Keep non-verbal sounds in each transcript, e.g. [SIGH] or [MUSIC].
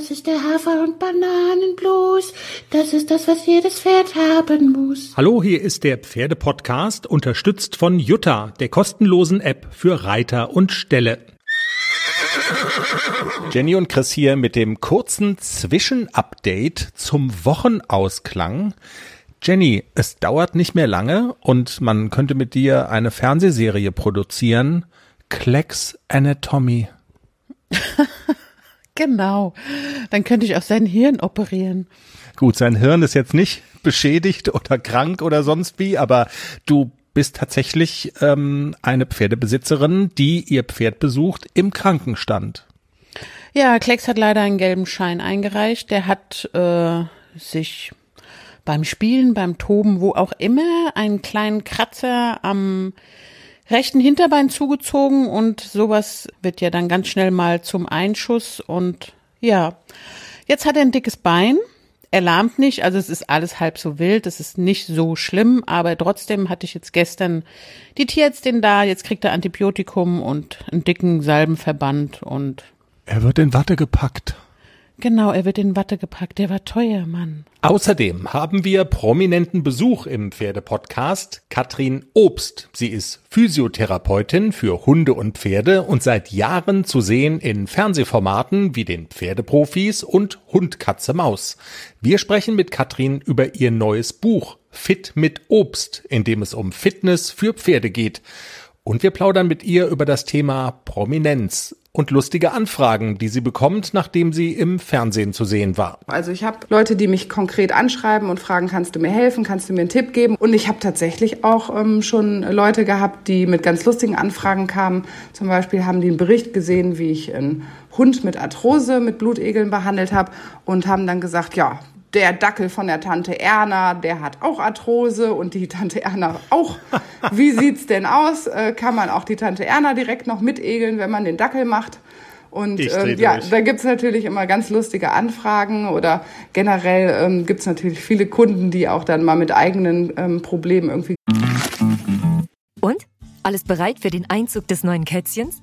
Das ist der Hafer- und Bananenblues. Das ist das, was jedes Pferd haben muss. Hallo, hier ist der Pferdepodcast, unterstützt von Jutta, der kostenlosen App für Reiter und Ställe. Jenny und Chris hier mit dem kurzen Zwischenupdate zum Wochenausklang. Jenny, es dauert nicht mehr lange und man könnte mit dir eine Fernsehserie produzieren. Klecks Anatomy. [LAUGHS] genau. Dann könnte ich auch sein Hirn operieren. Gut, sein Hirn ist jetzt nicht beschädigt oder krank oder sonst wie, aber du bist tatsächlich ähm, eine Pferdebesitzerin, die ihr Pferd besucht im Krankenstand. Ja, Klecks hat leider einen gelben Schein eingereicht. Der hat äh, sich beim Spielen, beim Toben, wo auch immer, einen kleinen Kratzer am rechten Hinterbein zugezogen und sowas wird ja dann ganz schnell mal zum Einschuss und ja, jetzt hat er ein dickes Bein. Er lahmt nicht, also es ist alles halb so wild, es ist nicht so schlimm, aber trotzdem hatte ich jetzt gestern die Tierärztin da, jetzt kriegt er Antibiotikum und einen dicken Salbenverband und er wird in Watte gepackt. Genau, er wird in Watte gepackt. Der war teuer, Mann. Außerdem haben wir prominenten Besuch im Pferdepodcast. Katrin Obst. Sie ist Physiotherapeutin für Hunde und Pferde und seit Jahren zu sehen in Fernsehformaten wie den Pferdeprofis und Hund, Katze, Maus. Wir sprechen mit Katrin über ihr neues Buch Fit mit Obst, in dem es um Fitness für Pferde geht. Und wir plaudern mit ihr über das Thema Prominenz und lustige Anfragen, die sie bekommt, nachdem sie im Fernsehen zu sehen war. Also ich habe Leute, die mich konkret anschreiben und fragen, kannst du mir helfen, kannst du mir einen Tipp geben? Und ich habe tatsächlich auch ähm, schon Leute gehabt, die mit ganz lustigen Anfragen kamen. Zum Beispiel haben die einen Bericht gesehen, wie ich einen Hund mit Arthrose, mit Blutegeln behandelt habe und haben dann gesagt, ja, der Dackel von der Tante Erna, der hat auch Arthrose und die Tante Erna auch. [LAUGHS] Wie sieht's denn aus? Äh, kann man auch die Tante Erna direkt noch mitegeln, wenn man den Dackel macht? Und ähm, ja, durch. da gibt's natürlich immer ganz lustige Anfragen oder generell ähm, gibt's natürlich viele Kunden, die auch dann mal mit eigenen ähm, Problemen irgendwie. Und? Alles bereit für den Einzug des neuen Kätzchens?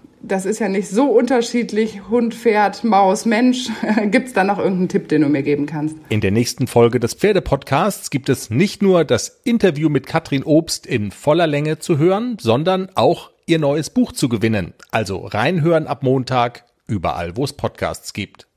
das ist ja nicht so unterschiedlich, Hund, Pferd, Maus, Mensch. [LAUGHS] gibt es da noch irgendeinen Tipp, den du mir geben kannst? In der nächsten Folge des Pferdepodcasts gibt es nicht nur das Interview mit Katrin Obst in voller Länge zu hören, sondern auch ihr neues Buch zu gewinnen. Also reinhören ab Montag, überall, wo es Podcasts gibt.